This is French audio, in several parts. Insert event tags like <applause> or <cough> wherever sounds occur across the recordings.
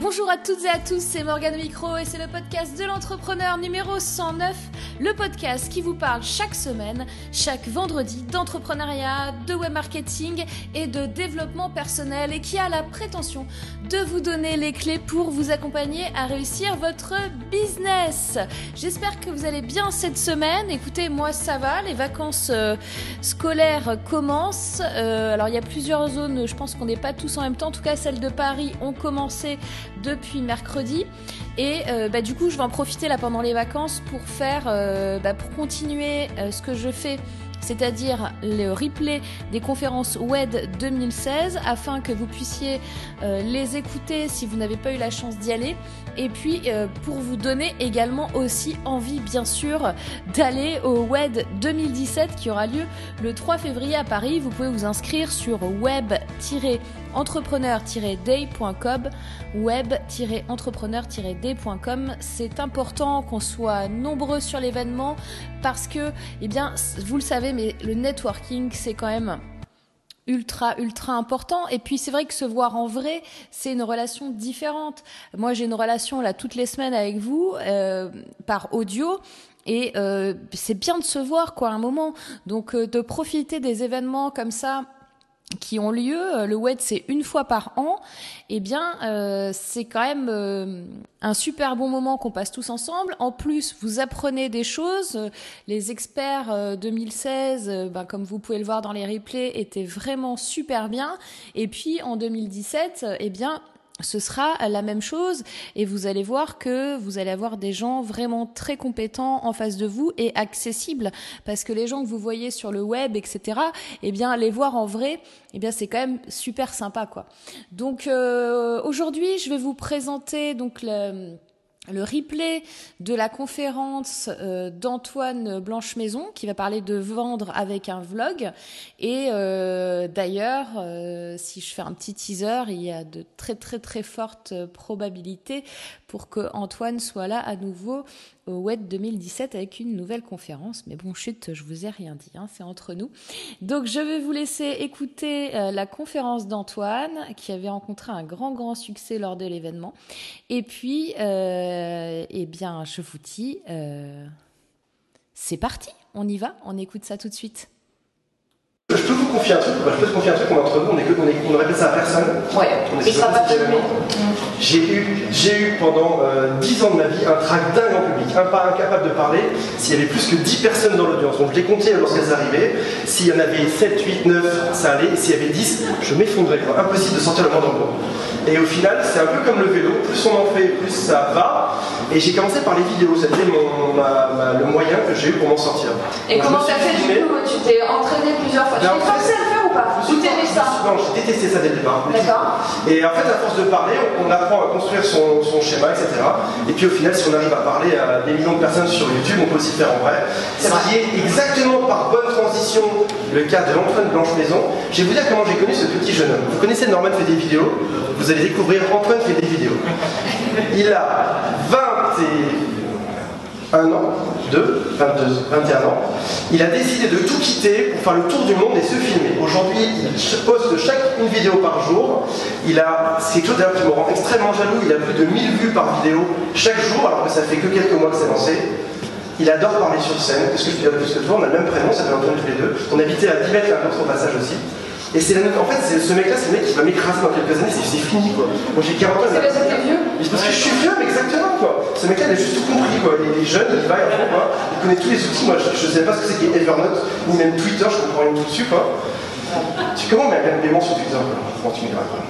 Bonjour à toutes et à tous, c'est Morgane Micro et c'est le podcast de l'entrepreneur numéro 109, le podcast qui vous parle chaque semaine, chaque vendredi d'entrepreneuriat, de web marketing et de développement personnel et qui a la prétention de vous donner les clés pour vous accompagner à réussir votre business. J'espère que vous allez bien cette semaine. Écoutez, moi ça va, les vacances euh, scolaires commencent. Euh, alors il y a plusieurs zones, je pense qu'on n'est pas tous en même temps. En tout cas, celles de Paris ont commencé depuis mercredi. Et euh, bah, du coup, je vais en profiter là pendant les vacances pour faire, euh, bah, pour continuer euh, ce que je fais c'est-à-dire le replay des conférences WED 2016 afin que vous puissiez les écouter si vous n'avez pas eu la chance d'y aller et puis pour vous donner également aussi envie bien sûr d'aller au WED 2017 qui aura lieu le 3 février à Paris. Vous pouvez vous inscrire sur web- entrepreneur-day.com web-entrepreneur-day.com c'est important qu'on soit nombreux sur l'événement parce que eh bien vous le savez mais le networking c'est quand même ultra ultra important. Et puis c'est vrai que se voir en vrai c'est une relation différente. Moi j'ai une relation là toutes les semaines avec vous euh, par audio. Et euh, c'est bien de se voir quoi à un moment. Donc euh, de profiter des événements comme ça qui ont lieu, euh, le WED c'est une fois par an, eh bien euh, c'est quand même euh, un super bon moment qu'on passe tous ensemble. En plus, vous apprenez des choses. Les experts euh, 2016, euh, ben, comme vous pouvez le voir dans les replays, étaient vraiment super bien. Et puis en 2017, euh, eh bien ce sera la même chose et vous allez voir que vous allez avoir des gens vraiment très compétents en face de vous et accessibles. Parce que les gens que vous voyez sur le web etc eh bien les voir en vrai eh bien c'est quand même super sympa quoi. Donc euh, aujourd'hui je vais vous présenter donc le le replay de la conférence euh, d'Antoine Blanche Maison qui va parler de vendre avec un vlog. Et euh, d'ailleurs euh, si je fais un petit teaser il y a de très très très fortes probabilités pour que Antoine soit là à nouveau au WED 2017 avec une nouvelle conférence. Mais bon, chut, je vous ai rien dit, hein, c'est entre nous. Donc, je vais vous laisser écouter euh, la conférence d'Antoine, qui avait rencontré un grand, grand succès lors de l'événement. Et puis, euh, eh bien, je vous dis, euh, c'est parti, on y va, on écoute ça tout de suite. Je peux vous confier un truc, je peux te confier un truc, on est entre nous, on, est, on, est, on ne répète ça à personne. Ouais, On est il sera pas. J'ai eu, eu pendant euh, 10 ans de ma vie un trac dingue en public, un pas incapable de parler. S'il y avait plus que 10 personnes dans l'audience, donc je les comptais lorsqu'elles arrivaient. S'il y en avait 7, 8, 9, ça allait. S'il y avait 10, je m'effondrais. Impossible de sortir le moindre mot. Et au final, c'est un peu comme le vélo, plus on en fait, plus ça va. Et j'ai commencé par les vidéos, c'était mon, ma- ma- le moyen que j'ai eu pour m'en sortir. Et Donc, comment t'as fait du coup? Tu t'es entraîné plusieurs fois. Tu Ben, en t'es fait, forcé à le faire ou pas t'aimais ça Non, j'ai détesté ça dès le départ. D'accord. Et en fait, à force de parler, on, apprend à construire son, son schéma, etc. Et puis au final, si on arrive à parler à des millions de personnes sur YouTube, on peut aussi faire en vrai. Ce qui est exactement par bonne transition le cas de Antoine Blanche Maison. Je vais vous dire comment j'ai connu ce petit jeune homme. Vous connaissez Norman fait des vidéos, vous allez découvrir Antoine fait des vidéos. Il a 21 ans, 2, 22, 21 ans. Il a décidé de tout quitter pour faire le tour du monde et se filmer. Aujourd'hui, il poste chaque une vidéo par jour. Il a, c'est quelque chose qui me rend extrêmement jaloux. Il a plus de 1000 vues par vidéo chaque jour, alors que ça fait que quelques mois que c'est lancé. Il adore parler sur scène. Qu'est-ce que je de plus que toi On a le même prénom, ça fait Antoine tous les deux. On habitait à 10 mètres l'un l'autre au passage aussi. Et c'est la- en fait, c'est- ce mec-là, c'est le mec qui va m'écraser dans quelques années, c'est c'est fini quoi. Moi j'ai 40 ans. C'est parce que t'es vieux parce que je suis vieux, mais exactement quoi. Ce mec-là, il a juste tout compris quoi. Il est jeune, il va, il quoi. Il connaît tous les outils. Moi, je, je sais pas ce que c'est qu'est Evernote, ni même Twitter, je comprends rien tout dessus quoi. Tu comment mais un paiement sur Twitter quoi? Comment tu m'écris quoi.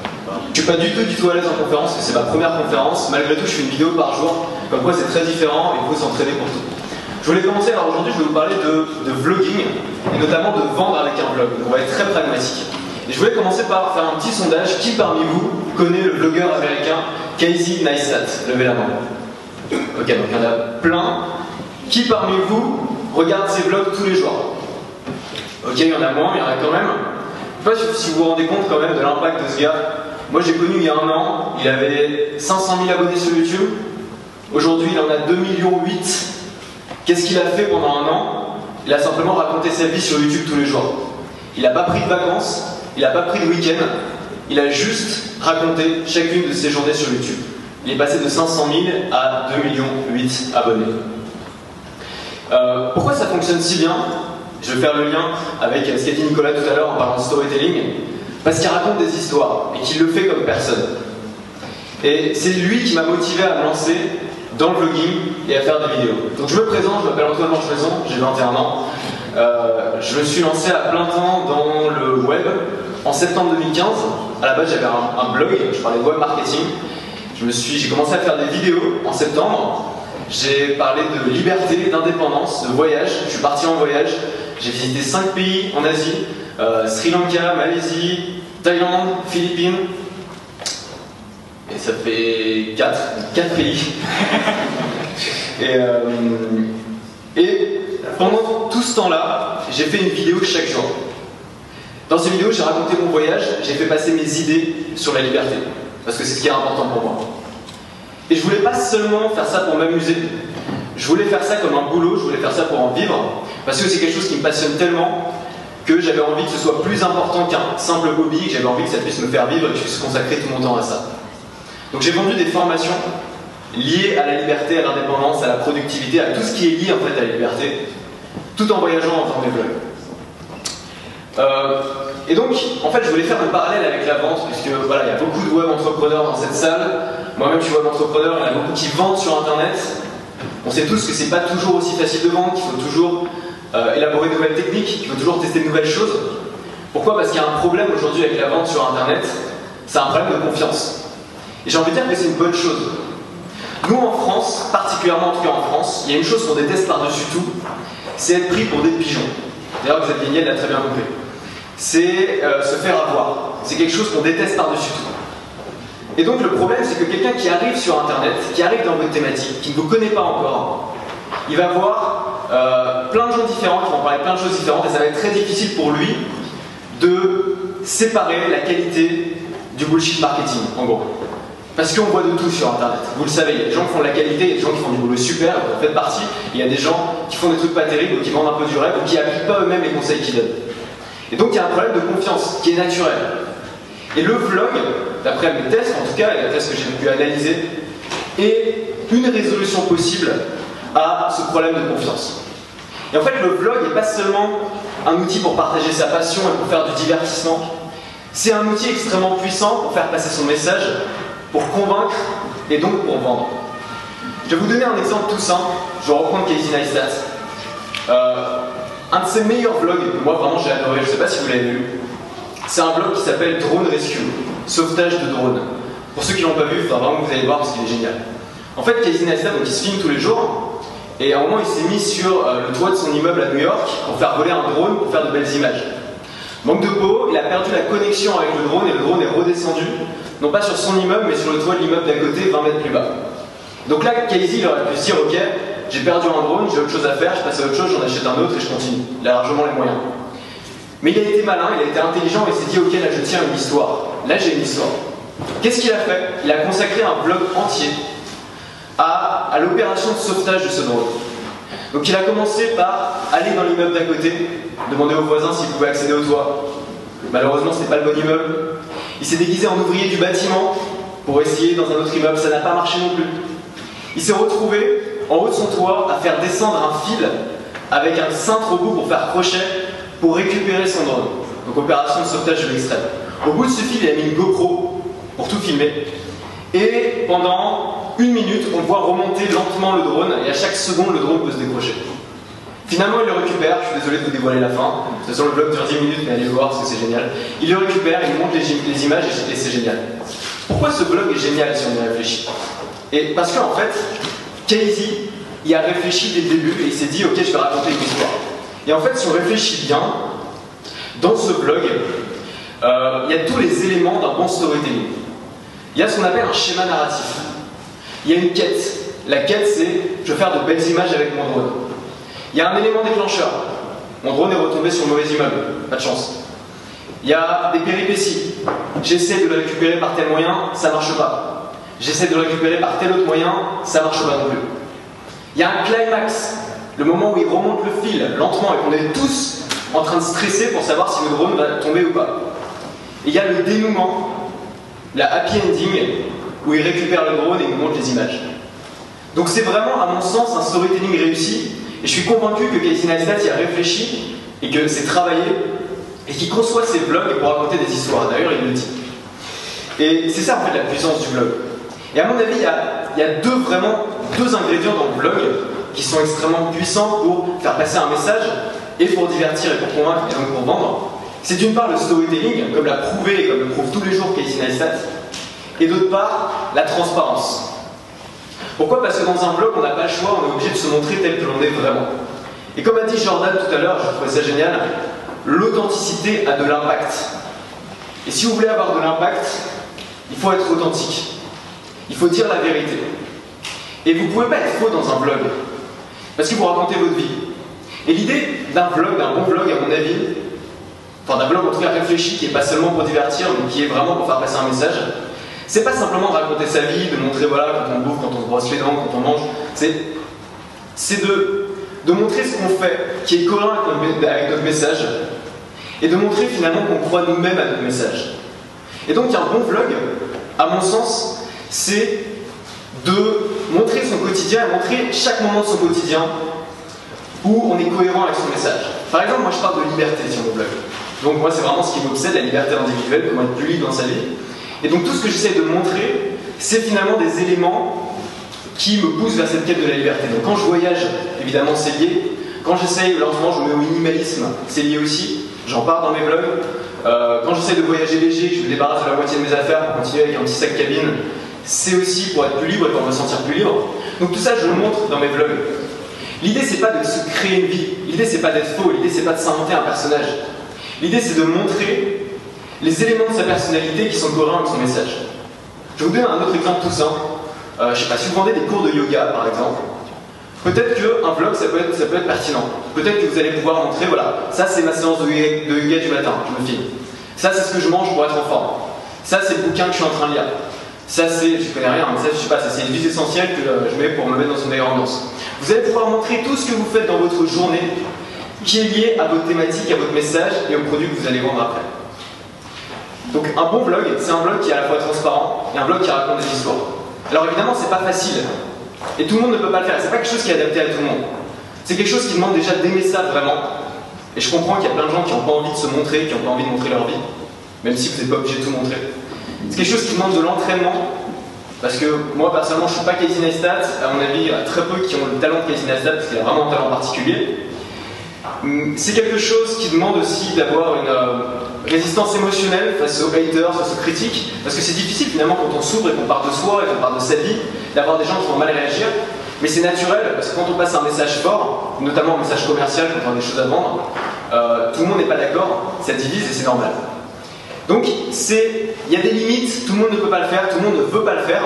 Je suis pas du tout, du tout à l'aise en conférence, parce que c'est ma première conférence. Malgré tout, je fais une vidéo par jour. Comme quoi, c'est très différent et il faut s'entraîner pour tout. Je voulais commencer, alors aujourd'hui, je vais vous parler de, de vlogging et notamment de vendre avec un vlog. Donc, on va être très pragmatique. Et je voulais commencer par faire un petit sondage. Qui parmi vous connaît le vlogueur américain Casey Neistat? Levez la main. Ok, donc il y en a plein. Qui parmi vous regarde ses vlogs tous les jours? Ok, il y en a moins, il y en a quand même. Je sais pas si vous vous rendez compte quand même de l'impact de ce gars. Moi j'ai connu il y a un an, il avait 500 000 abonnés sur YouTube. Aujourd'hui il en a 2 millions 8. Qu'est-ce qu'il a fait pendant un an? Il a simplement raconté sa vie sur YouTube tous les jours. Il n'a pas pris de vacances, il n'a pas pris de week-end, il a juste raconté chacune de ses journées sur YouTube. Il est passé de 500 000 à 2 millions 8 abonnés. Euh, pourquoi ça fonctionne si bien? Je vais faire le lien avec ce qu'a dit Nicolas tout à l'heure en parlant de storytelling. Parce qu'il raconte des histoires et qu'il le fait comme personne. Et c'est lui qui m'a motivé à me lancer dans le vlogging et à faire des vidéos. Donc je me présente, je m'appelle Antoine Manchemaison, j'ai 21 ans. Euh, je me suis lancé à plein temps dans le web en septembre 2015. À la base j'avais un, blog, je parlais de web marketing. J'ai commencé à faire des vidéos en septembre. J'ai parlé de liberté, d'indépendance, de voyage. Je suis parti en voyage. J'ai visité 5 pays en Asie. Euh, Sri Lanka, Malaisie, Thaïlande, Philippines. Ça fait 4, 4 pays. <laughs> et, euh, et pendant tout ce temps-là, j'ai fait une vidéo chaque jour. Dans ces vidéos, j'ai raconté mon voyage, j'ai fait passer mes idées sur la liberté. Parce que c'est ce qui est important pour moi. Et je voulais pas seulement faire ça pour m'amuser. Je voulais faire ça comme un boulot, je voulais faire ça pour en vivre. Parce que c'est quelque chose qui me passionne tellement que j'avais envie que ce soit plus important qu'un simple hobby, j'avais envie que ça puisse me faire vivre et que je puisse consacrer tout mon temps à ça. Donc j'ai vendu des formations liées à la liberté, à l'indépendance, à la productivité, à tout ce qui est lié en fait à la liberté, tout en voyageant en faisant des vlogs. Euh, et donc, en fait, je voulais faire un parallèle avec la vente, puisque voilà, il y a beaucoup de web entrepreneurs dans cette salle. Moi-même, je suis web entrepreneur, il y en a beaucoup qui vendent sur Internet. On sait tous que c'est pas toujours aussi facile de vendre, qu'il faut toujours euh, élaborer de nouvelles techniques, qu'il faut toujours tester de nouvelles choses. Pourquoi? Parce qu'il y a un problème aujourd'hui avec la vente sur Internet, c'est un problème de confiance. Et j'ai envie de dire que c'est une bonne chose. Nous en France, particulièrement en tout cas en France, il y a une chose qu'on déteste par-dessus tout, c'est être pris pour des pigeons. D'ailleurs, Xavier Niel l'a très bien compris. C'est euh, se faire avoir. C'est quelque chose qu'on déteste par-dessus tout. Et donc le problème, c'est que quelqu'un qui arrive sur Internet, qui arrive dans votre thématique, qui ne vous connaît pas encore, il va voir euh, plein de gens différents qui vont parler plein de choses différentes et ça va être très difficile pour lui de séparer la qualité du bullshit marketing, en gros. Parce qu'on voit de tout sur Internet. Vous le savez, il y a des gens qui font de la qualité, il y a des gens qui font du boulot super, vous en faites partie. Il y a des gens qui font des trucs pas terribles ou qui vendent un peu du rêve ou qui n'appliquent pas eux-mêmes les conseils qu'ils donnent. Et donc il y a un problème de confiance qui est naturel. Et le vlog, d'après mes tests, en tout cas, et les tests que j'ai pu analyser, est une résolution possible à ce problème de confiance. Et en fait, le vlog n'est pas seulement un outil pour partager sa passion et pour faire du divertissement. C'est un outil extrêmement puissant pour faire passer son message, pour convaincre et donc pour vendre. Je vais vous donner un exemple tout simple. Je vais reprendre Casey Neistat. Euh, un de ses meilleurs vlogs, moi vraiment j'ai adoré, je ne sais pas si vous l'avez vu, c'est un vlog qui s'appelle Drone Rescue, sauvetage de drone. Pour ceux qui l'ont pas vu, vraiment vous allez voir parce qu'il est génial. En fait, Casey Neistat, donc il se filme tous les jours, et à un moment il s'est mis sur euh, le toit de son immeuble à New York pour faire voler un drone pour faire de belles images. Manque de peau, il a perdu la connexion avec le drone et le drone est redescendu, non pas sur son immeuble, mais sur le toit de l'immeuble d'à côté, 20 mètres plus bas. Donc là, Casey il aurait pu se dire, ok, j'ai perdu un drone, j'ai autre chose à faire, je passe à autre chose, j'en achète un autre et je continue. Il a largement les moyens. Mais il a été malin, il a été intelligent et s'est dit ok là je tiens une histoire. Là j'ai une histoire. Qu'est-ce qu'il a fait? Il a consacré un vlog entier à, à l'opération de sauvetage de ce drone. Donc il a commencé par aller dans l'immeuble d'à côté, demander aux voisins s'ils pouvaient accéder au toit. Malheureusement c'est pas le bon immeuble. Il s'est déguisé en ouvrier du bâtiment pour essayer dans un autre immeuble, ça n'a pas marché non plus. Il s'est retrouvé en haut de son toit à faire descendre un fil avec un cintre au bout pour faire crochet pour récupérer son drone. Donc opération de sauvetage de l'extrême. Au bout de ce fil, il a mis une GoPro pour tout filmer. Et pendant une minute, on voit remonter lentement le drone et à chaque seconde, le drone peut se décrocher. Finalement, il le récupère, je suis désolé de vous dévoiler la fin. Toute façon, le vlog dure 10 minutes, mais allez le voir parce que c'est génial. Il le récupère, il montre les, images et c'est génial. Pourquoi ce blog est génial si on y réfléchit? Et parce qu'en fait, Casey y a réfléchi dès le début et il s'est dit ok je vais raconter une histoire. Et en fait si on réfléchit bien, dans ce blog, euh, il y a tous les éléments d'un bon storytelling. Il y a ce qu'on appelle un schéma narratif. Il y a une quête. La quête c'est je veux faire de belles images avec mon drone. Il y a un élément déclencheur. Mon drone est retombé sur le mauvais immeuble. Pas de chance. Il y a des péripéties. J'essaie de le récupérer par tel moyen, ça marche pas j'essaie de le récupérer par tel autre moyen, ça marche pas non plus. Il y a un climax, le moment où il remonte le fil lentement et qu'on est tous en train de stresser pour savoir si le drone va tomber ou pas. Il y a le dénouement, la happy ending, où il récupère le drone et nous montre les images. Donc c'est vraiment, à mon sens, un storytelling réussi, et je suis convaincu que Casey Neistat y a réfléchi, et que c'est travaillé, et qu'il conçoit ses vlogs pour raconter des histoires. D'ailleurs, il le dit. Et c'est ça, en fait, la puissance du vlog. Et à mon avis, il y a, deux, vraiment, deux ingrédients dans le vlog qui sont extrêmement puissants pour faire passer un message, et pour divertir, et pour convaincre, et donc pour vendre. C'est d'une part le storytelling, comme l'a prouvé et comme le prouve tous les jours Casey Neistat, et d'autre part la transparence. Pourquoi Parce que dans un vlog, on n'a pas le choix, on est obligé de se montrer tel que l'on est vraiment. Et comme a dit Jordan tout à l'heure, je trouvais ça génial, l'authenticité a de l'impact. Et si vous voulez avoir de l'impact, il faut être authentique. Il faut dire la vérité. Et vous ne pouvez pas être faux dans un vlog. Parce que vous racontez votre vie. Et l'idée d'un vlog, d'un bon vlog, à mon avis, enfin d'un vlog en tout cas réfléchi, qui n'est pas seulement pour divertir, mais qui est vraiment pour faire passer un message, c'est pas simplement de raconter sa vie, de montrer voilà quand on bouffe, quand on se brosse les dents, quand on mange. C'est, c'est de, de montrer ce qu'on fait, qui est cohérent avec notre message, et de montrer finalement qu'on croit nous-mêmes à notre message. Et donc un bon vlog, à mon sens, c'est de montrer son quotidien et montrer chaque moment de son quotidien où on est cohérent avec son message. Par exemple, moi je parle de liberté sur mon blog. Donc moi c'est vraiment ce qui m'obsède, la liberté individuelle, comment être plus libre dans sa vie. Et donc tout ce que j'essaie de montrer, c'est finalement des éléments qui me poussent vers cette quête de la liberté. Donc quand je voyage, évidemment c'est lié. Quand j'essaye, lentement je me mets au minimalisme, c'est lié aussi. J'en parle dans mes vlogs. Euh, quand j'essaie de voyager léger, je me débarrasse de la moitié de mes affaires pour continuer avec un petit sac cabine, c'est aussi pour être plus libre et pour me sentir plus libre. Donc tout ça, je le montre dans mes vlogs. L'idée, c'est pas de se créer une vie. L'idée, c'est pas d'être faux. L'idée, c'est pas de s'inventer un personnage. L'idée, c'est de montrer les éléments de sa personnalité qui sont cohérents avec son message. Je vous donne un autre exemple tout simple. Euh, je sais pas, si vous vendez des cours de yoga, par exemple, peut-être qu'un vlog, ça peut, être, ça peut être pertinent. Peut-être que vous allez pouvoir montrer, voilà, ça c'est ma séance de yoga, du matin, je me filme. Ça c'est ce que je mange pour être en forme. Ça c'est le bouquin que je suis en train de lire. Ça c'est, je connais rien, mais ça je sais pas, ça c'est une vie essentielle que euh, je mets pour me mettre dans une meilleure ambiance. Vous allez pouvoir montrer tout ce que vous faites dans votre journée qui est lié à votre thématique, à votre message et au produit que vous allez vendre après. Donc un bon vlog, c'est un vlog qui est à la fois transparent et un vlog qui raconte des histoires. Alors évidemment, c'est pas facile. Et tout le monde ne peut pas le faire. C'est pas quelque chose qui est adapté à tout le monde. C'est quelque chose qui demande déjà d'aimer ça vraiment. Et je comprends qu'il y a plein de gens qui n'ont pas envie de se montrer, qui n'ont pas envie de montrer leur vie, même si vous n'êtes pas obligé de tout montrer. C'est quelque chose qui demande de l'entraînement. Parce que moi personnellement je ne suis pas Casey à mon avis il y a très peu qui ont le talent de Casey parce qu'il a vraiment un talent particulier. C'est quelque chose qui demande aussi d'avoir une, euh, résistance émotionnelle face aux haters, face aux critiques, parce que c'est difficile finalement quand on s'ouvre et qu'on parle de soi et qu'on parle de sa vie, d'avoir des gens qui vont mal réagir. Mais c'est naturel, parce que quand on passe un message fort, notamment un message commercial quand on a des choses à vendre, euh, tout le monde n'est pas d'accord, ça divise et c'est normal. Donc il y a des limites, tout le monde ne peut pas le faire, tout le monde ne veut pas le faire,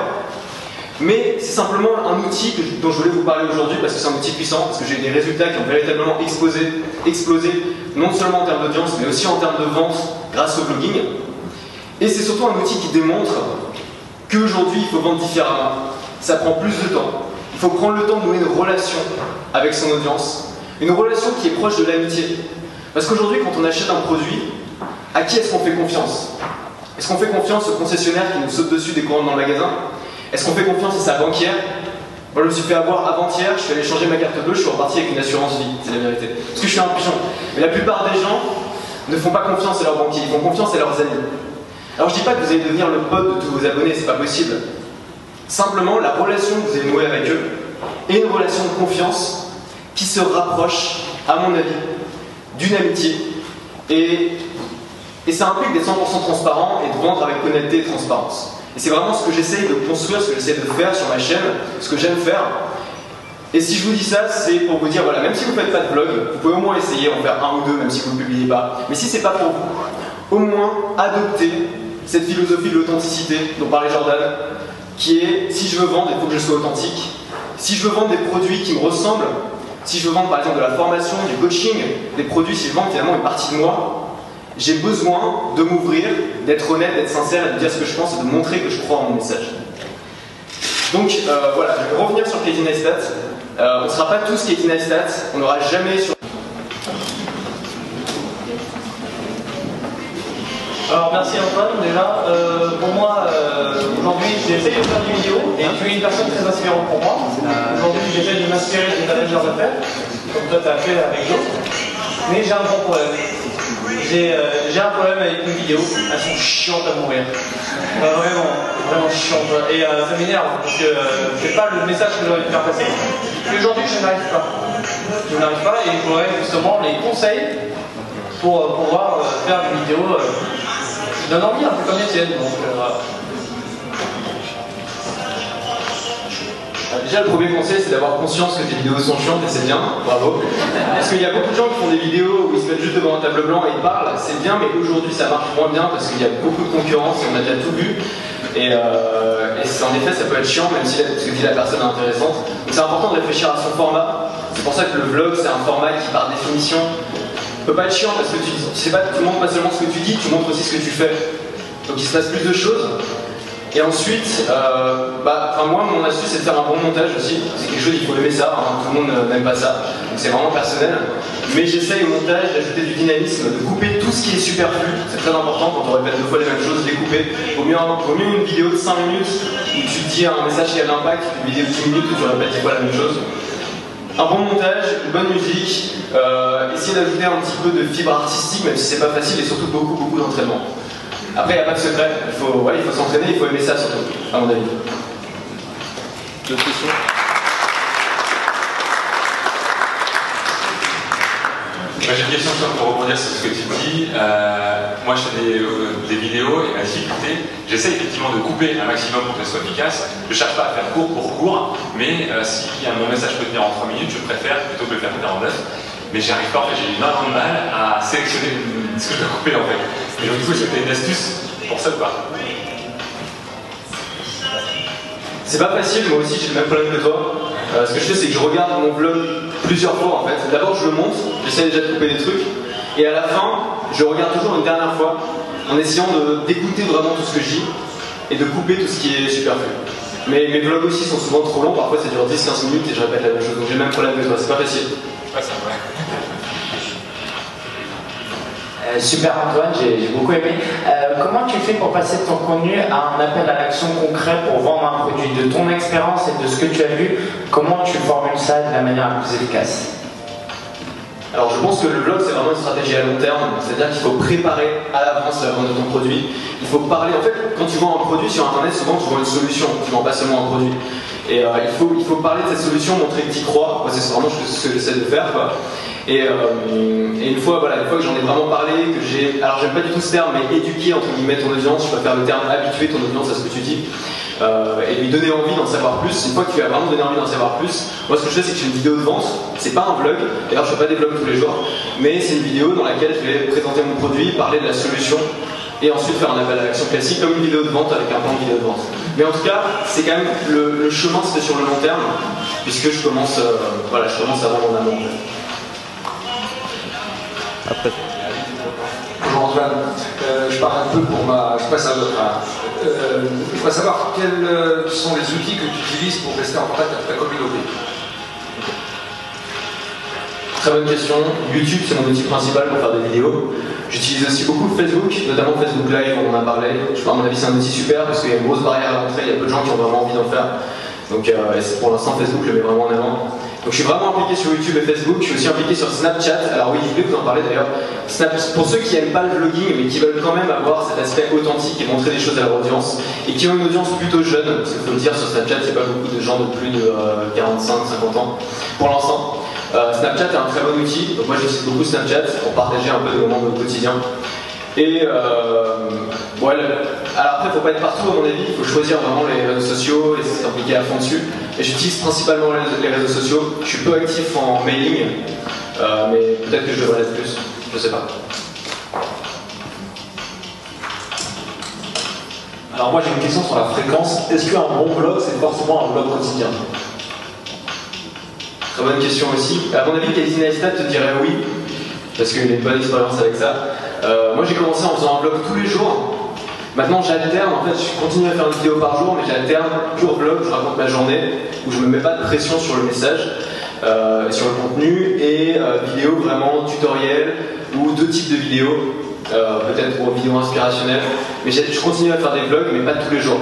mais c'est simplement un outil dont je voulais vous parler aujourd'hui parce que c'est un outil puissant, parce que j'ai des résultats qui ont véritablement explosé, explosé, non seulement en termes d'audience, mais aussi en termes de vente grâce au blogging. Et c'est surtout un outil qui démontre qu'aujourd'hui, il faut vendre différemment. Ça prend plus de temps. Il faut prendre le temps de nouer une relation avec son audience, une relation qui est proche de l'amitié. Parce qu'aujourd'hui, quand on achète un produit, à qui est-ce qu'on fait confiance? Est-ce qu'on fait confiance au concessionnaire qui nous saute dessus des courants dans le magasin? Est-ce qu'on fait confiance à sa banquière? Moi, je me suis fait avoir avant-hier, je suis allé changer ma carte bleue, je suis reparti avec une assurance vie, c'est la vérité. Parce que je suis un pigeon. Mais la plupart des gens ne font pas confiance à leur banquier, ils font confiance à leurs amis. Alors je dis pas que vous allez devenir le pote de tous vos abonnés, c'est pas possible. Simplement, la relation que vous avez nouée avec eux est une relation de confiance qui se rapproche, à mon avis, d'une amitié. Et, et ça implique d'être 100% transparent et de vendre avec honnêteté et transparence. Et c'est vraiment ce que j'essaye de construire, ce que j'essaie de faire sur ma chaîne, ce que j'aime faire. Et si je vous dis ça, c'est pour vous dire, voilà, même si vous ne faites pas de blog, vous pouvez au moins essayer en faire un ou deux, même si vous ne publiez pas. Mais si c'est pas pour vous, au moins adoptez cette philosophie de l'authenticité dont parlait Jordan, qui est, si je veux vendre, il faut que je sois authentique. Si je veux vendre des produits qui me ressemblent, si je veux vendre par exemple de la formation, du coaching, des produits, si je vends finalement une partie de moi, j'ai besoin de m'ouvrir, d'être honnête, d'être sincère de dire ce que je pense et de montrer que je crois en mon message. Donc euh, voilà, je vais revenir sur Katie Neistat. Euh, on ne sera pas tous Katie Neistat, on n'aura jamais sur... Alors merci Antoine déjà. Euh, pour moi, aujourd'hui j'essaye de faire des vidéos et tu es une personne très inspirante pour moi. Aujourd'hui, j'essaie de m'inspirer de ta manière de faire, comme toi tu as fait avec d'autres. Mais j'ai un grand problème. J'ai euh, j'ai un problème avec mes vidéos, elles sont chiantes à mourir. Euh, vraiment, vraiment chiantes. Et euh, ça m'énerve parce que c'est pas le message que j'ai envie de faire passer. Et aujourd'hui, je n'arrive pas. Je n'arrive pas et je voudrais justement les conseils pour pouvoir faire des vidéos qui donnent envie, un peu comme les tiennes. Donc, Déjà, le premier conseil, c'est d'avoir conscience que tes vidéos sont chiantes et c'est bien, bravo. Parce qu'il y a beaucoup de gens qui font des vidéos où ils se mettent juste devant un tableau blanc et ils parlent, c'est bien, mais aujourd'hui ça marche moins bien parce qu'il y a beaucoup de concurrence et on a déjà tout vu. Et, euh, en effet, ça peut être chiant, même si la- dit la personne est intéressante. Donc c'est important de réfléchir à son format. C'est pour ça que le vlog, c'est un format qui, par définition, peut pas être chiant parce que tu, tu tu montres pas seulement ce que tu dis, tu montres aussi ce que tu fais. Donc il se passe plus de choses. Et ensuite, euh, bah, moi, mon astuce, c'est de faire un bon montage aussi. C'est quelque chose, il faut aimer ça, hein, tout le monde euh, n'aime pas ça. Donc c'est vraiment personnel. Mais j'essaye au montage d'ajouter du dynamisme, de couper tout ce qui est superflu. C'est très important quand on répète deux fois les mêmes choses, les couper. Vaut mieux, vaut mieux une vidéo de 5 minutes où tu dis un message qui a de l'impact, qu'une vidéo de 10 minutes où tu répètes fois la même chose. Un bon montage, une bonne musique, euh, essayer d'ajouter un petit peu de fibre artistique, même si c'est pas facile, et surtout beaucoup, beaucoup d'entraînement. Après, il n'y a pas de secret, il faut ouais, il faut s'entraîner, il faut aimer ça surtout, à mon avis. D'autres questions? Moi, j'ai une question pour rebondir sur ce que tu dis. Euh, moi, je fais des, euh, des vidéos et ma difficulté, j'essaie effectivement de couper un maximum pour que ce soit efficace. Je ne cherche pas à faire court pour court, mais euh, si un mon message peut tenir en 3 minutes, je préfère plutôt que le faire tenir en 9. Mais j'y arrive pas, en fait, j'ai énormément de mal à sélectionner ce que je dois couper en fait. Et donc, du coup, c'était une astuce pour ça ou pas C'est pas facile, moi aussi j'ai le même problème que toi. Euh, ce que je fais, c'est que je regarde mon vlog plusieurs fois en fait. D'abord, je le monte, j'essaie déjà de couper des trucs, et à la fin, je regarde toujours une dernière fois en essayant d'écouter vraiment tout ce que je dis et de couper tout ce qui est superflu. Mais mes vlogs aussi sont souvent trop longs, parfois ça dure 10-15 minutes et je répète la même chose, donc j'ai le même problème que toi, c'est pas facile. Ouais, ça ouais. Euh, super Antoine, j'ai beaucoup aimé. Euh, comment tu fais pour passer de ton contenu à un appel à l'action concret pour vendre un produit? De ton expérience et de ce que tu as vu, comment tu formules ça de la manière la plus efficace? Alors je pense que le vlog c'est vraiment une stratégie à long terme, c'est-à-dire qu'il faut préparer à l'avance la vente de ton produit. Il faut parler, en fait, quand tu vends un produit sur internet, souvent tu vends une solution, tu vends pas seulement un produit. Et euh, il, faut, il faut parler de cette solution, montrer que tu y crois, c'est vraiment ce que, j'essaie de faire. Et, euh, et une fois, voilà, une fois que j'en ai vraiment parlé, que j'ai, alors j'aime pas du tout ce terme, mais éduquer entre guillemets ton audience, je préfère le terme habituer ton audience à ce que tu dis. euh, et lui donner envie d'en savoir plus. Une fois que tu as vraiment donné envie d'en savoir plus, moi ce que je fais c'est que j'ai une vidéo de vente, c'est pas un vlog, d'ailleurs je fais pas des vlogs tous les jours, mais c'est une vidéo dans laquelle je vais présenter mon produit, parler de la solution et ensuite faire un appel à l'action classique comme une vidéo de vente avec un plan de vidéo de vente. Mais en tout cas, c'est quand même le, chemin c'est sur le long terme, puisque je commence, euh, voilà, je commence à vendre en amont. Après. Bonjour Antoine, Euh, je parle un peu pour ma. Je passe à votre. Euh, je voudrais savoir quels euh, sont les outils que tu utilises pour rester en contact avec ta communauté. Très bonne question. YouTube, c'est mon outil principal pour faire des vidéos. J'utilise aussi beaucoup Facebook, notamment Facebook Live, on en a parlé. Je pense, à mon avis, c'est un outil super parce qu'il y a une grosse barrière à l'entrée, il y a peu de gens qui ont vraiment envie d'en faire. Donc, euh, pour l'instant, Facebook le met vraiment en avant. Donc, je suis vraiment impliqué sur YouTube et Facebook. Je suis aussi impliqué sur Snapchat. Alors, oui, vous en parler d'ailleurs. Pour ceux qui n'aiment pas le vlogging, mais qui veulent quand même avoir cet aspect authentique et montrer des choses à leur audience, et qui ont une audience plutôt jeune, parce qu'il faut le dire, sur Snapchat, a pas beaucoup de gens de plus de 45-50 ans pour l'instant. Euh, Snapchat est un très bon outil, donc moi j'utilise beaucoup Snapchat pour partager un peu des moments de notre quotidien. Et euh, le- alors après, faut pas être partout à mon avis, il faut choisir vraiment les réseaux sociaux et s'impliquer à fond dessus. Et j'utilise principalement les, réseaux sociaux. Je suis peu actif en mailing, euh, mais peut-être que je devrais l'être plus, je sais pas. Alors moi j'ai une question sur la fréquence. Est-ce qu'un bon vlog c'est forcément un vlog quotidien? Très bonne question aussi. À mon avis, Casey Neistat te dirait oui, parce qu'il a une bonne expérience avec ça. Euh, moi, j'ai commencé en faisant un vlog tous les jours. Maintenant, j'alterne. En fait, je continue à faire une vidéo par jour, mais j'alterne jour vlog, je raconte ma journée, où je me mets pas de pression sur le message, euh, sur le contenu, et euh, vidéo vraiment tutoriel, ou deux types de vidéos, peut-être pour vidéos inspirationnelles. Mais je continue à faire des vlogs, mais pas tous les jours.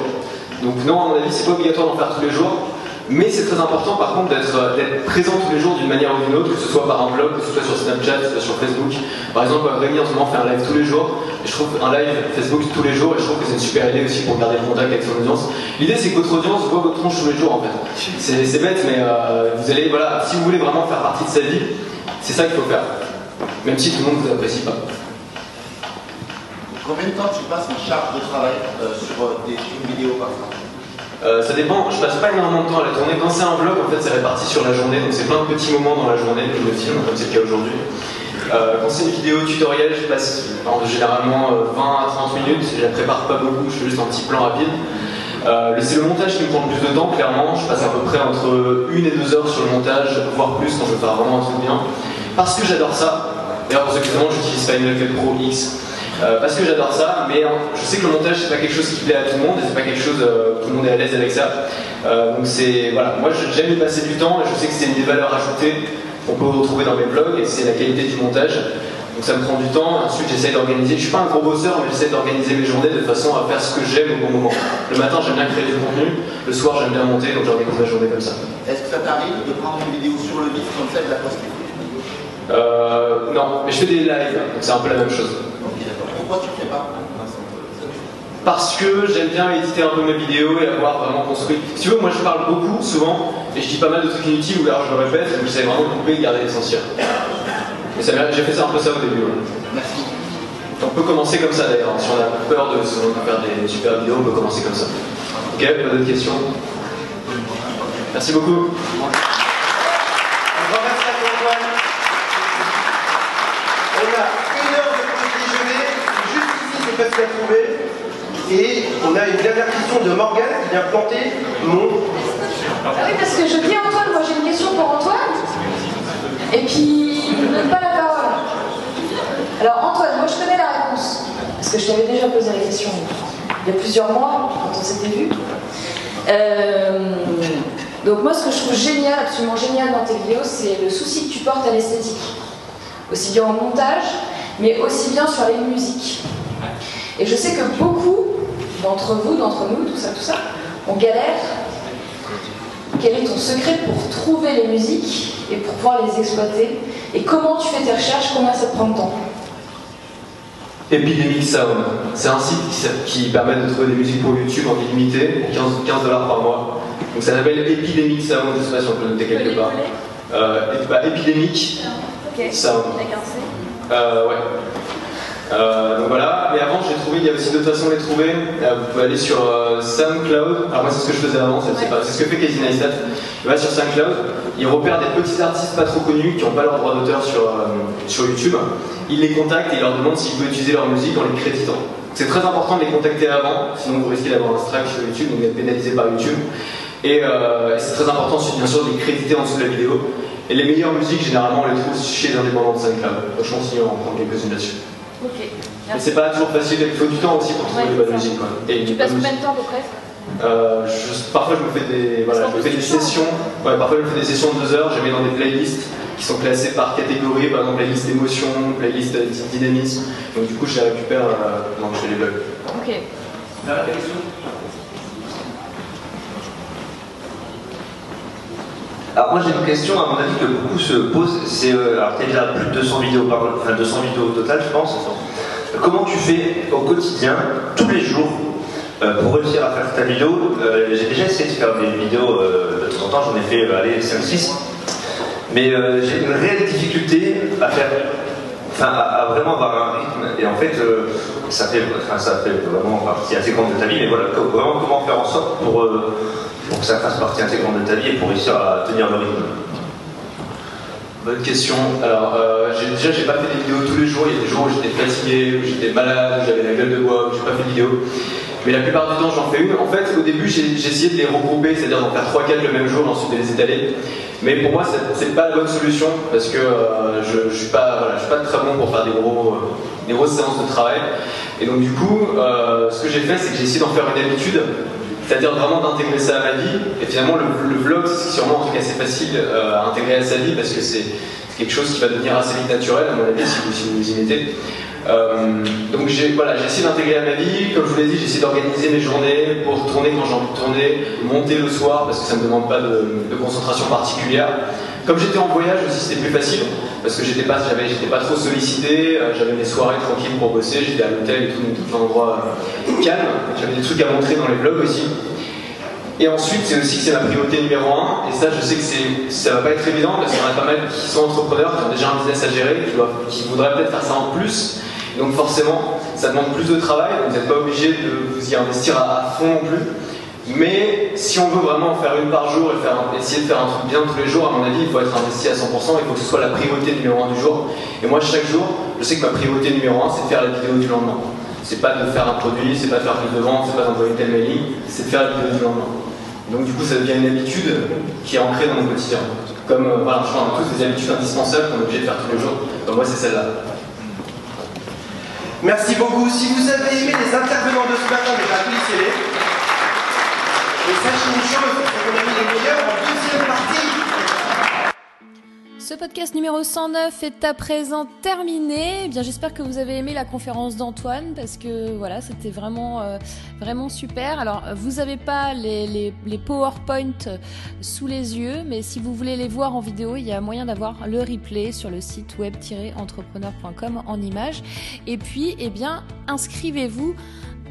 Donc non, à mon avis, c'est pas obligatoire d'en faire tous les jours. Mais c'est très important par contre d'être euh, d'être présent tous les jours d'une manière ou d'une autre, que ce soit par un blog, que ce soit sur Snapchat, que ce soit sur Facebook. Par exemple, Rémi en ce moment fait un live tous les jours, je trouve un live Facebook tous les jours, et je trouve que c'est une super idée aussi pour garder le contact avec son audience. L'idée c'est que votre audience voit votre tronche tous les jours en fait. C'est bête, mais euh, vous allez, voilà, si vous voulez vraiment faire partie de sa vie, c'est ça qu'il faut faire. Même si tout le monde ne vous apprécie pas. Combien de temps tu passes en charge de travail euh, sur euh, tes films vidéo par exemple Euh, ça dépend, je passe pas énormément de temps à la tournée. Quand c'est un vlog, en fait, c'est réparti sur la journée, donc c'est plein de petits moments dans la journée que je me filme, comme c'est le cas aujourd'hui. Euh, quand c'est une vidéo tutoriel, je passe en- généralement euh, 20 à 30 minutes, je la prépare pas beaucoup, je fais juste un petit plan rapide. Euh, c'est le montage qui me prend le plus de temps, clairement. Je passe à peu près entre 1 et 2 heures sur le montage, voire plus quand je veux faire vraiment un truc bien. Parce que j'adore ça. D'ailleurs, pour ceux qui demandent, j'utilise Final Cut Pro X. Euh, parce que j'adore ça, mais hein, je sais que le montage c'est pas quelque chose qui plaît à tout le monde et c'est pas quelque chose euh, tout le monde est à l'aise avec ça. Euh, donc c'est voilà, moi j'aime y passer du temps et je sais que c'est une des valeurs ajoutées qu'on peut retrouver dans mes blogs et c'est la qualité du montage. Donc ça me prend du temps. Ensuite j'essaie d'organiser. Je suis pas un gros bosseur, mais j'essaie d'organiser mes journées de façon à faire ce que j'aime au bon moment. Le matin j'aime bien créer du contenu, le soir j'aime bien monter, donc j'organise ma journée comme ça. Est-ce que ça t'arrive de prendre une vidéo sur le vif comme ça et de la poster Euh, non, mais je fais des lives, donc c'est un peu la même chose. Pourquoi tu ne fais pas Parce que j'aime bien éditer un peu mes vidéos et avoir vraiment construit. Si tu veux, moi je parle beaucoup, souvent, et je dis pas mal de trucs inutiles ou alors je le répète, donc j'essaie vraiment de couper et de garder l'essentiel. Et ça m'a- j'ai fait ça un peu ça au début. ouais. Merci. On peut commencer comme ça d'ailleurs. Si on a peur de faire des super vidéos, on peut commencer comme ça. Ok, pas d'autres questions? Merci beaucoup. Un grand merci à toi, Antoine. On a une heure de pause déjeuner, juste Et on a une dernière question de Morgane qui vient planter mon. Ah oui, parce que je dis Antoine, moi j'ai une question pour Antoine. Et puis, il ne donne pas la parole. Alors Antoine, moi je connais la réponse. Parce que je t'avais déjà posé la question il y a plusieurs mois, quand on s'était vu. Euh, donc moi ce que je trouve génial, absolument génial dans tes vidéos, c'est le souci que tu portes à l'esthétique. Aussi bien en montage, mais aussi bien sur les musiques. Et je sais que beaucoup d'entre vous, d'entre nous, tout ça, tout ça, on galère quel est ton secret pour trouver les musiques et pour pouvoir les exploiter? Et comment tu fais tes recherches? Combien ça te prend de temps? Epidemic Sound. C'est un site qui, permet de trouver des musiques pour YouTube en illimité, 15, 15 dollars par mois. Donc ça s'appelle Epidemic Sound, je sais pas si on peut noter quelque part. Euh, bah, Epidemic. Sound. Euh, ouais. Euh, donc voilà, mais avant j'ai trouvé, il y a aussi d'autres façons de les trouver. Euh, vous pouvez aller sur euh, SoundCloud. Alors moi c'est ce que je faisais avant, c'est ce que fait Casey Neistat. Il va sur SoundCloud, il repère des petits artistes pas trop connus qui n'ont pas leur droit d'auteur sur, sur YouTube. Il les contacte et il leur demande s'il peut utiliser leur musique en les créditant. C'est très important de les contacter avant, sinon vous risquez d'avoir un strike sur YouTube, donc d'être pénalisé par YouTube. Et, et c'est très important ensuite, bien sûr de les créditer en dessous de la vidéo. Et les meilleures musiques, généralement, on les trouve chez les indépendants de SoundCloud. Donc, je continue à en prendre quelques-unes là-dessus. Mais c'est pas toujours facile, il faut du temps aussi pour trouver Ouais, c'est ça. musiques. quoi. Et Tu passes combien de temps à peu près euh, je- parfois je me fais des, voilà, je me fais des sessions. Ouais, parfois je me fais des sessions de deux heures. Je les mets dans des playlists qui sont classées par catégorie, par exemple playlist émotion, playlist euh, dynamisme. Donc du coup je les récupère euh, quand je fais les blogs. Ok. Alors moi j'ai une question à mon avis que beaucoup se posent, c'est euh, alors tu as déjà plus de 200 vidéos par enfin 200 vidéos au total je pense. Comment tu fais au quotidien, tous les jours, euh, pour réussir à faire ta vidéo Euh, J'ai déjà essayé de faire des vidéos euh, de temps en temps, j'en ai fait allez 5-6, mais j'ai une réelle difficulté à faire, enfin à, vraiment avoir un rythme. Et en fait ça fait, enfin, ça fait vraiment partie intégrante de ta vie, mais voilà vraiment comment faire en sorte pour pour que ça fasse partie intégrante de ta vie et pour réussir à tenir le rythme. Bonne question. Alors, euh, déjà, j'ai pas fait des vidéos tous les jours. Il y a des jours où j'étais fatigué, où j'étais malade, où j'avais la gueule de bois, où j'ai pas fait de vidéo. Mais la plupart du temps, j'en fais une. En fait, au début, j'ai essayé de les regrouper, c'est-à-dire d'en faire 3-4 le même jour, ensuite de les étaler. Mais pour moi, c'est- pas la bonne solution parce que euh, je, je suis pas, je suis pas très bon pour faire des, gros, des grosses séances de travail. Et donc, du coup, euh, ce que j'ai fait, c'est que j'ai essayé d'en faire une habitude. C'est-à-dire vraiment d'intégrer ça à ma vie. Et finalement, le, vlog, c'est sûrement un truc assez facile euh, à intégrer à sa vie parce que c'est quelque chose qui va devenir assez vite naturel, à mon avis, si vous, si vous y mettez. Euh, donc j'ai voilà, essayé d'intégrer à ma vie. Comme je vous l'ai dit, j'ai essayé d'organiser mes journées pour tourner quand j'ai envie de tourner, monter le soir parce que ça ne me demande pas de concentration particulière. Comme j'étais en voyage aussi, c'était plus facile parce que j'étais pas, j'étais pas trop sollicité. euh, j'avais mes soirées tranquilles pour bosser. J'étais à l'hôtel et tout, donc tout un endroit euh, calme. J'avais des trucs à montrer dans les vlogs aussi. Et ensuite, c'est aussi que c'est ma priorité numéro un. Et ça, je sais que ça va pas être évident parce qu'il y en a pas mal qui sont entrepreneurs, qui ont déjà un business à gérer, qui, qui voudraient peut-être faire ça en plus. Donc forcément, ça demande plus de travail. Donc vous n'êtes pas obligé de vous y investir à fond non plus. Mais si on veut vraiment en faire une par jour et essayer de faire un truc bien tous les jours, à mon avis, il faut être investi à 100%. Il faut que ce soit la priorité numéro un du jour. Et moi, chaque jour, je sais que ma priorité numéro un, c'est de faire la vidéo du lendemain. C'est pas de faire un produit, c'est pas de faire plus de ventes, c'est pas d'envoyer tel mailing, c'est de faire la vidéo du lendemain. Donc du coup, ça devient une habitude qui est ancrée dans mon quotidien. Comme euh, voilà, je a tous des habitudes indispensables qu'on est obligé de faire tous les jours. Moi, c'est celle-là. Merci beaucoup. Si vous avez aimé les intervenants de ce matin, mais applaudissez-les. Ce podcast numéro 109 est à présent terminé. Eh bien, j'espère que vous avez aimé la conférence d'Antoine parce que voilà, c'était vraiment euh, vraiment super. Alors, vous n'avez pas les, les, les PowerPoint sous les yeux, mais si vous voulez les voir en vidéo, il y a moyen d'avoir le replay sur le site web-entrepreneur.com en images. Et puis, eh bien, inscrivez-vous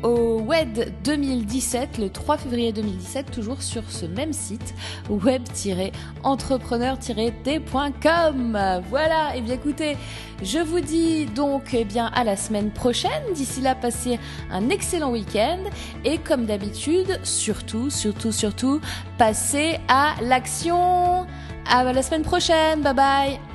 au WED 2017, le 3 février 2017, toujours sur ce même site, web-entrepreneur-t.com. Voilà, et bien écoutez, je vous dis donc eh bien à la semaine prochaine. D'ici là, passez un excellent week-end et comme d'habitude, surtout, surtout, surtout, passez à l'action. À la semaine prochaine. Bye bye.